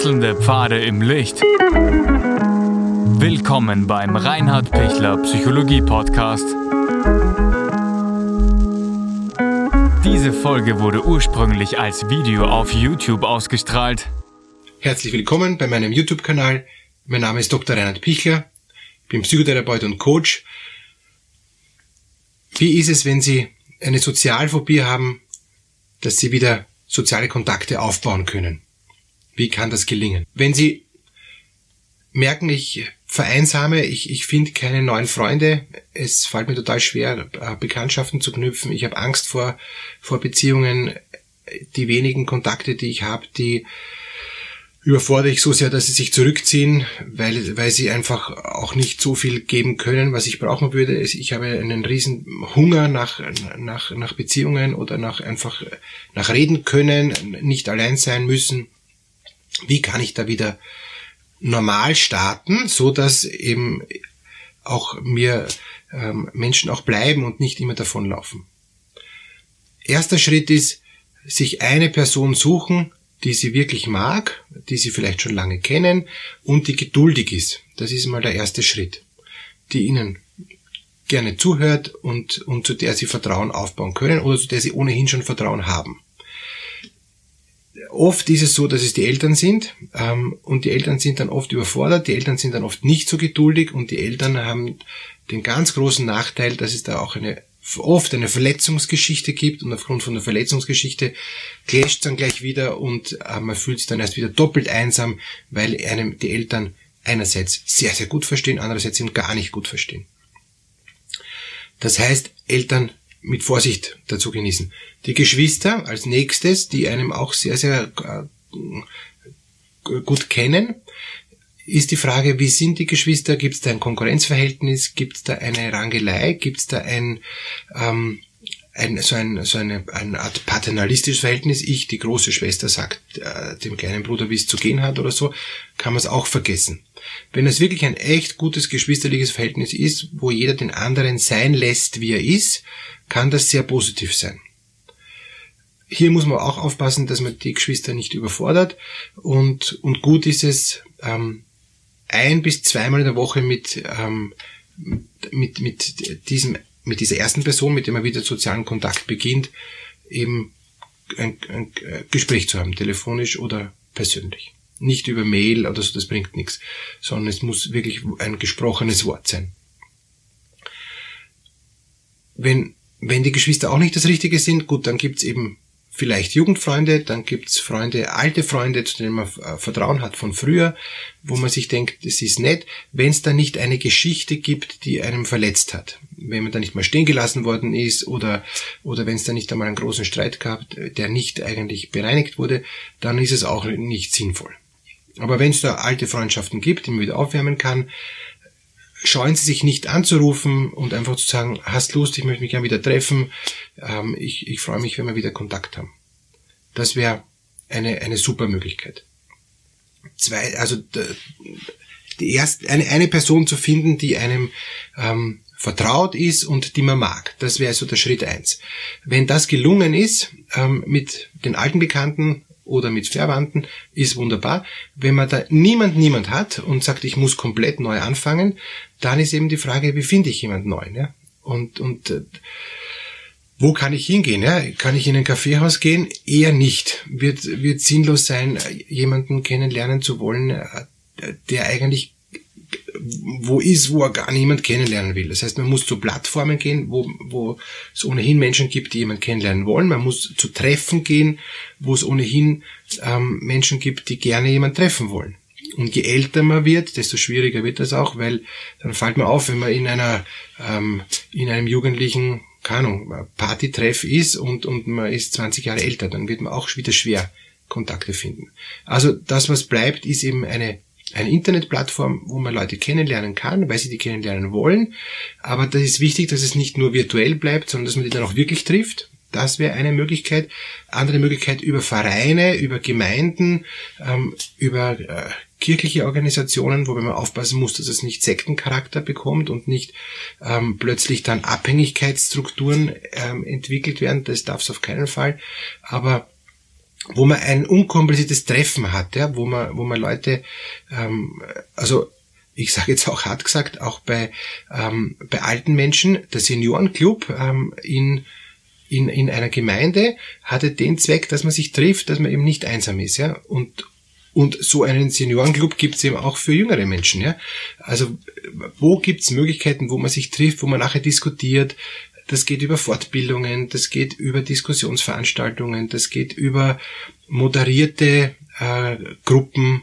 Wechselnde Pfade im Licht. Willkommen beim Reinhard Pichler Psychologie Podcast. Diese Folge wurde ursprünglich als Video auf YouTube ausgestrahlt. Herzlich willkommen bei meinem YouTube-Kanal. Mein Name ist Dr. Reinhard Pichler. Ich bin Psychotherapeut und Coach. Wie ist es, wenn Sie eine Sozialphobie haben, dass Sie wieder soziale Kontakte aufbauen können? Wie kann das gelingen? Wenn Sie merken, ich vereinsame, ich, ich finde keine neuen Freunde, es fällt mir total schwer, äh, Bekanntschaften zu knüpfen, ich habe Angst vor, vor Beziehungen, die wenigen Kontakte, die ich habe, die überfordere ich so sehr, dass sie sich zurückziehen, weil, weil sie einfach auch nicht so viel geben können, was ich brauchen würde. Ich habe einen riesen Hunger nach, nach, nach Beziehungen oder nach einfach, nach reden können, nicht allein sein müssen. Wie kann ich da wieder normal starten, so dass eben auch mir ähm, Menschen auch bleiben und nicht immer davonlaufen? Erster Schritt ist, sich eine Person suchen, die sie wirklich mag, die sie vielleicht schon lange kennen und die geduldig ist. Das ist mal der erste Schritt. Die ihnen gerne zuhört und, und zu der sie Vertrauen aufbauen können oder zu der sie ohnehin schon Vertrauen haben. Oft ist es so, dass es die Eltern sind ähm, und die Eltern sind dann oft überfordert, die Eltern sind dann oft nicht so geduldig und die Eltern haben den ganz großen Nachteil, dass es da auch eine oft eine Verletzungsgeschichte gibt und aufgrund von der Verletzungsgeschichte clasht dann gleich wieder und äh, man fühlt sich dann erst wieder doppelt einsam, weil einem die Eltern einerseits sehr, sehr gut verstehen, andererseits ihn gar nicht gut verstehen. Das heißt, Eltern mit Vorsicht dazu genießen. Die Geschwister als nächstes, die einem auch sehr, sehr äh, gut kennen, ist die Frage, wie sind die Geschwister? Gibt es da ein Konkurrenzverhältnis? Gibt es da eine Rangelei? Gibt es da ein, ähm, ein, so, ein, so eine, eine Art paternalistisches Verhältnis? Ich, die große Schwester, sagt äh, dem kleinen Bruder, wie es zu gehen hat oder so, kann man es auch vergessen. Wenn es wirklich ein echt gutes geschwisterliches Verhältnis ist, wo jeder den anderen sein lässt, wie er ist, kann das sehr positiv sein hier muss man auch aufpassen, dass man die Geschwister nicht überfordert und, und gut ist es, ähm, ein bis zweimal in der Woche mit, ähm, mit, mit diesem, mit dieser ersten Person, mit der man wieder sozialen Kontakt beginnt, eben ein, ein Gespräch zu haben, telefonisch oder persönlich. Nicht über Mail oder so, das bringt nichts, sondern es muss wirklich ein gesprochenes Wort sein. Wenn, wenn die Geschwister auch nicht das Richtige sind, gut, dann gibt's eben vielleicht Jugendfreunde, dann gibt's Freunde, alte Freunde, zu denen man äh, Vertrauen hat von früher, wo man sich denkt, das ist nett, wenn es da nicht eine Geschichte gibt, die einem verletzt hat. Wenn man da nicht mal stehen gelassen worden ist oder, oder wenn es da nicht einmal einen großen Streit gab, der nicht eigentlich bereinigt wurde, dann ist es auch nicht sinnvoll. Aber wenn es da alte Freundschaften gibt, die man wieder aufwärmen kann, scheuen Sie sich nicht anzurufen und einfach zu sagen, hast Lust, ich möchte mich gerne wieder treffen, ähm, ich, ich freue mich, wenn wir wieder Kontakt haben. Das wäre eine, eine super Möglichkeit. Zwei, also die erste, eine, eine Person zu finden, die einem ähm, vertraut ist und die man mag. Das wäre so der Schritt eins. Wenn das gelungen ist, ähm, mit den alten Bekannten oder mit Verwandten, ist wunderbar. Wenn man da niemand, niemand hat und sagt, ich muss komplett neu anfangen, dann ist eben die Frage, wie finde ich jemand neu? Ja? Und, und äh, wo kann ich hingehen? Ja? Kann ich in ein Kaffeehaus gehen? Eher nicht. Wird, wird sinnlos sein, jemanden kennenlernen zu wollen, äh, der eigentlich wo ist, wo er gar niemand kennenlernen will. Das heißt, man muss zu Plattformen gehen, wo, wo es ohnehin Menschen gibt, die jemand kennenlernen wollen. Man muss zu Treffen gehen, wo es ohnehin ähm, Menschen gibt, die gerne jemand treffen wollen. Und je älter man wird, desto schwieriger wird das auch, weil dann fällt man auf, wenn man in einer ähm, in einem jugendlichen, keine Ahnung, Partytreff ist und und man ist 20 Jahre älter, dann wird man auch wieder schwer Kontakte finden. Also das, was bleibt, ist eben eine eine Internetplattform, wo man Leute kennenlernen kann, weil sie die kennenlernen wollen. Aber das ist wichtig, dass es nicht nur virtuell bleibt, sondern dass man die dann auch wirklich trifft. Das wäre eine Möglichkeit. Andere Möglichkeit über Vereine, über Gemeinden, ähm, über äh, kirchliche Organisationen, wobei man aufpassen muss, dass es nicht Sektencharakter bekommt und nicht ähm, plötzlich dann Abhängigkeitsstrukturen ähm, entwickelt werden. Das darf es auf keinen Fall. Aber wo man ein unkompliziertes Treffen hat, ja, wo man, wo man Leute, ähm, also ich sage jetzt auch hart gesagt, auch bei, ähm, bei alten Menschen, der Seniorenclub ähm, in, in, in einer Gemeinde hatte den Zweck, dass man sich trifft, dass man eben nicht einsam ist, ja, und, und so einen Seniorenclub gibt es eben auch für jüngere Menschen. Ja? Also wo gibt es Möglichkeiten, wo man sich trifft, wo man nachher diskutiert, das geht über Fortbildungen, das geht über Diskussionsveranstaltungen, das geht über moderierte äh, Gruppen.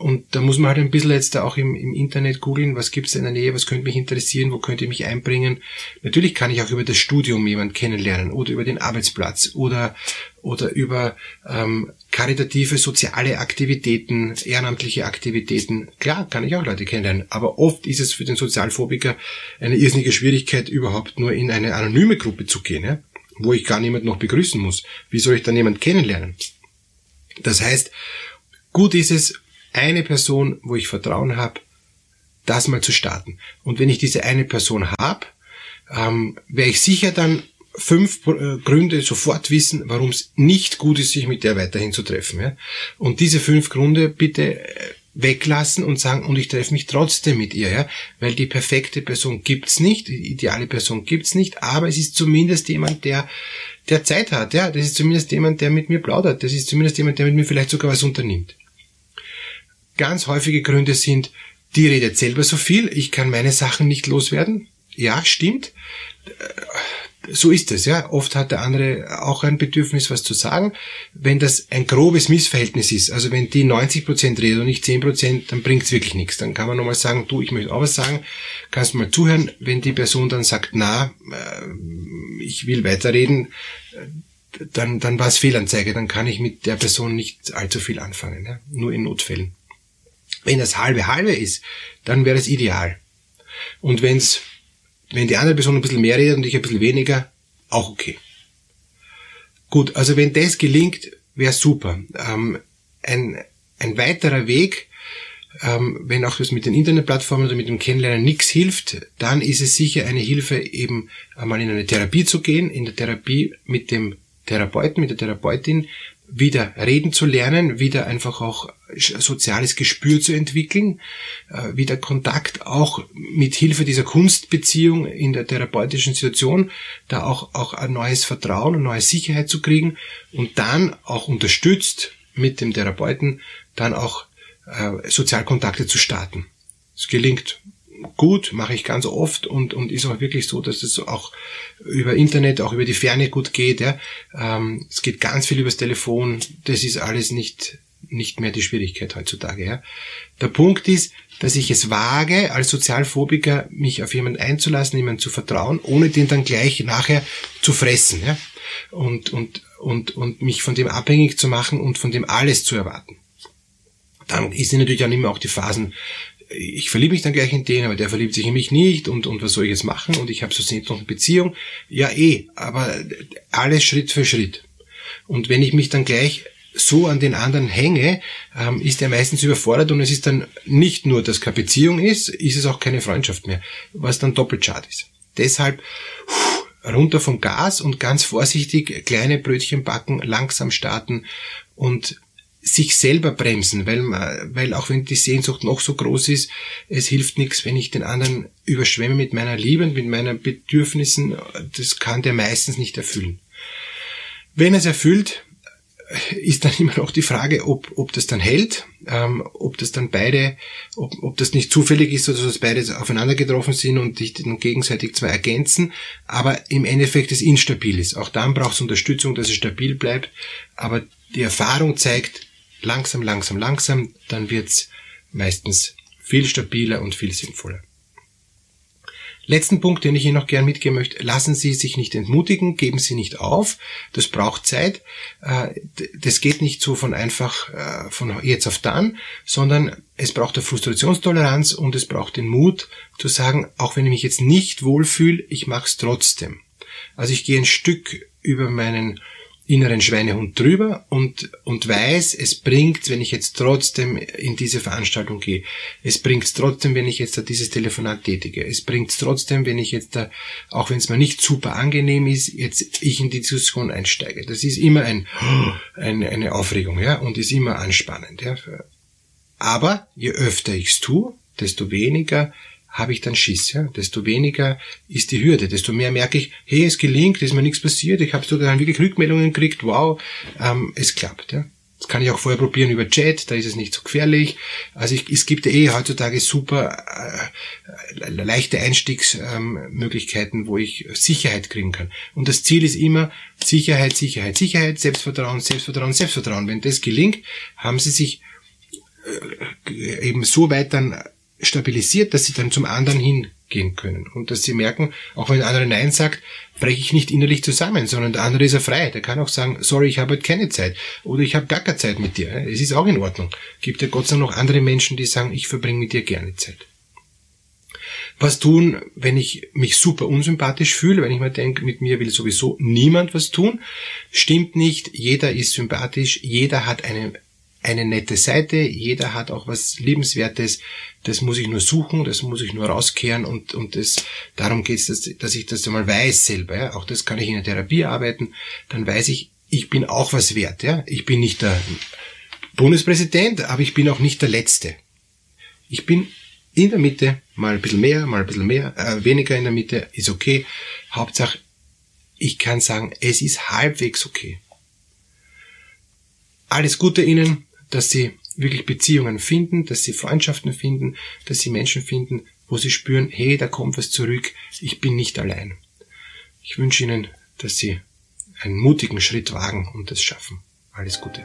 Und da muss man halt ein bisschen jetzt auch im, im Internet googeln, was gibt's in der Nähe, was könnte mich interessieren, wo könnte ich mich einbringen. Natürlich kann ich auch über das Studium jemand kennenlernen oder über den Arbeitsplatz oder, oder über ähm, karitative soziale Aktivitäten, ehrenamtliche Aktivitäten. Klar, kann ich auch Leute kennenlernen, aber oft ist es für den Sozialphobiker eine irrsinnige Schwierigkeit, überhaupt nur in eine anonyme Gruppe zu gehen, ja? wo ich gar niemand noch begrüßen muss. Wie soll ich dann jemand kennenlernen? Das heißt, gut ist es, eine Person, wo ich Vertrauen habe, das mal zu starten. Und wenn ich diese eine Person habe, ähm, wäre ich sicher dann fünf äh, Gründe sofort wissen, warum es nicht gut ist, sich mit der weiterhin zu treffen. Ja? Und diese fünf Gründe bitte äh, weglassen und sagen, und ich treffe mich trotzdem mit ihr, ja, weil die perfekte Person gibt's nicht, die ideale Person gibt's nicht, aber es ist zumindest jemand, der der Zeit hat, ja, das ist zumindest jemand, der mit mir plaudert, das ist zumindest jemand, der mit mir vielleicht sogar was unternimmt. Ganz häufige Gründe sind, die redet selber so viel, ich kann meine Sachen nicht loswerden. Ja, stimmt so ist es, ja. Oft hat der andere auch ein Bedürfnis, was zu sagen. Wenn das ein grobes Missverhältnis ist, also wenn die 90 Prozent redet und nicht 10 Prozent, dann bringt's wirklich nichts. Dann kann man nochmal sagen, du, ich möchte auch was sagen, kannst mal zuhören. Wenn die Person dann sagt, na, äh, ich will weiterreden, äh, dann, dann war es Fehlanzeige, dann kann ich mit der Person nicht allzu viel anfangen, ja? nur in Notfällen. Wenn das halbe halbe ist, dann wäre es ideal. Und wenn's wenn die andere Person ein bisschen mehr redet und ich ein bisschen weniger, auch okay. Gut, also wenn das gelingt, wäre super. Ähm, ein, ein weiterer Weg, ähm, wenn auch das mit den Internetplattformen oder mit dem Kennenlernen nichts hilft, dann ist es sicher eine Hilfe, eben einmal in eine Therapie zu gehen, in der Therapie mit dem Therapeuten, mit der Therapeutin wieder reden zu lernen, wieder einfach auch soziales Gespür zu entwickeln, äh, wieder Kontakt auch mit Hilfe dieser Kunstbeziehung in der therapeutischen Situation, da auch, auch ein neues Vertrauen, eine neue Sicherheit zu kriegen und dann auch unterstützt mit dem Therapeuten dann auch äh, Sozialkontakte zu starten. Es gelingt gut, mache ich ganz oft und, und ist auch wirklich so, dass es auch über Internet, auch über die Ferne gut geht. Ja. Ähm, es geht ganz viel übers Telefon. Das ist alles nicht, nicht mehr die Schwierigkeit heutzutage. Ja. Der Punkt ist, dass ich es wage, als Sozialphobiker mich auf jemanden einzulassen, jemanden zu vertrauen, ohne den dann gleich nachher zu fressen. Ja. Und, und, und, und mich von dem abhängig zu machen und von dem alles zu erwarten dann ist natürlich dann immer auch die Phasen, ich verliebe mich dann gleich in den, aber der verliebt sich in mich nicht und, und was soll ich jetzt machen und ich habe so noch eine Beziehung. Ja eh, aber alles Schritt für Schritt. Und wenn ich mich dann gleich so an den anderen hänge, ähm, ist er meistens überfordert und es ist dann nicht nur, dass keine Beziehung ist, ist es auch keine Freundschaft mehr, was dann doppelt schade ist. Deshalb runter vom Gas und ganz vorsichtig kleine Brötchen backen, langsam starten und sich selber bremsen, weil, weil auch wenn die Sehnsucht noch so groß ist, es hilft nichts, wenn ich den anderen überschwemme mit meiner Liebe und mit meinen Bedürfnissen, das kann der meistens nicht erfüllen. Wenn es erfüllt, ist dann immer noch die Frage, ob, ob das dann hält, ähm, ob das dann beide, ob, ob das nicht zufällig ist oder dass beide aufeinander getroffen sind und sich dann gegenseitig zwar ergänzen, aber im Endeffekt es instabil ist. Auch dann braucht es Unterstützung, dass es stabil bleibt, aber die Erfahrung zeigt, langsam, langsam, langsam, dann wird's meistens viel stabiler und viel sinnvoller. Letzten Punkt, den ich Ihnen noch gern mitgeben möchte, lassen Sie sich nicht entmutigen, geben Sie nicht auf, das braucht Zeit, äh, das geht nicht so von einfach äh, von jetzt auf dann, sondern es braucht eine Frustrationstoleranz und es braucht den Mut zu sagen, auch wenn ich mich jetzt nicht wohlfühle, ich mache es trotzdem. Also ich gehe ein Stück über meinen inneren Schweinehund drüber und, und weiß, es bringt, wenn ich jetzt trotzdem in diese Veranstaltung gehe. Es bringt trotzdem, wenn ich jetzt da dieses Telefonat tätige. Es bringt trotzdem, wenn ich jetzt da, auch wenn es mir nicht super angenehm ist, jetzt ich in die Diskussion einsteige. Das ist immer ein, eine, eine Aufregung, ja, und ist immer anspannend, ja. Aber je öfter ich's tue, desto weniger habe ich dann Schiss. Ja? Desto weniger ist die Hürde, desto mehr merke ich, hey, es gelingt, ist mir nichts passiert, ich habe sogar wirklich Rückmeldungen gekriegt, wow, ähm, es klappt. Ja? Das kann ich auch vorher probieren über Chat, da ist es nicht so gefährlich. Also ich, es gibt eh heutzutage super äh, leichte Einstiegsmöglichkeiten, ähm, wo ich Sicherheit kriegen kann. Und das Ziel ist immer Sicherheit, Sicherheit, Sicherheit, Selbstvertrauen, Selbstvertrauen, Selbstvertrauen. Wenn das gelingt, haben sie sich äh, eben so weit dann stabilisiert, dass sie dann zum anderen hingehen können und dass sie merken, auch wenn der andere Nein sagt, breche ich nicht innerlich zusammen, sondern der andere ist ja frei. Der kann auch sagen, sorry, ich habe heute keine Zeit oder ich habe gar keine Zeit mit dir. Es ist auch in Ordnung. Gibt ja Gott sei Dank noch andere Menschen, die sagen, ich verbringe mit dir gerne Zeit. Was tun, wenn ich mich super unsympathisch fühle, wenn ich mir denke, mit mir will sowieso niemand was tun? Stimmt nicht, jeder ist sympathisch, jeder hat eine eine nette Seite, jeder hat auch was Liebenswertes, das muss ich nur suchen, das muss ich nur rauskehren und, und das, darum geht es, dass, dass ich das einmal weiß selber. Ja. Auch das kann ich in der Therapie arbeiten, dann weiß ich, ich bin auch was wert. Ja. Ich bin nicht der Bundespräsident, aber ich bin auch nicht der Letzte. Ich bin in der Mitte, mal ein bisschen mehr, mal ein bisschen mehr, äh, weniger in der Mitte, ist okay. Hauptsache, ich kann sagen, es ist halbwegs okay. Alles Gute Ihnen, dass sie wirklich Beziehungen finden, dass sie Freundschaften finden, dass sie Menschen finden, wo sie spüren, hey, da kommt was zurück, ich bin nicht allein. Ich wünsche Ihnen, dass Sie einen mutigen Schritt wagen und es schaffen. Alles Gute.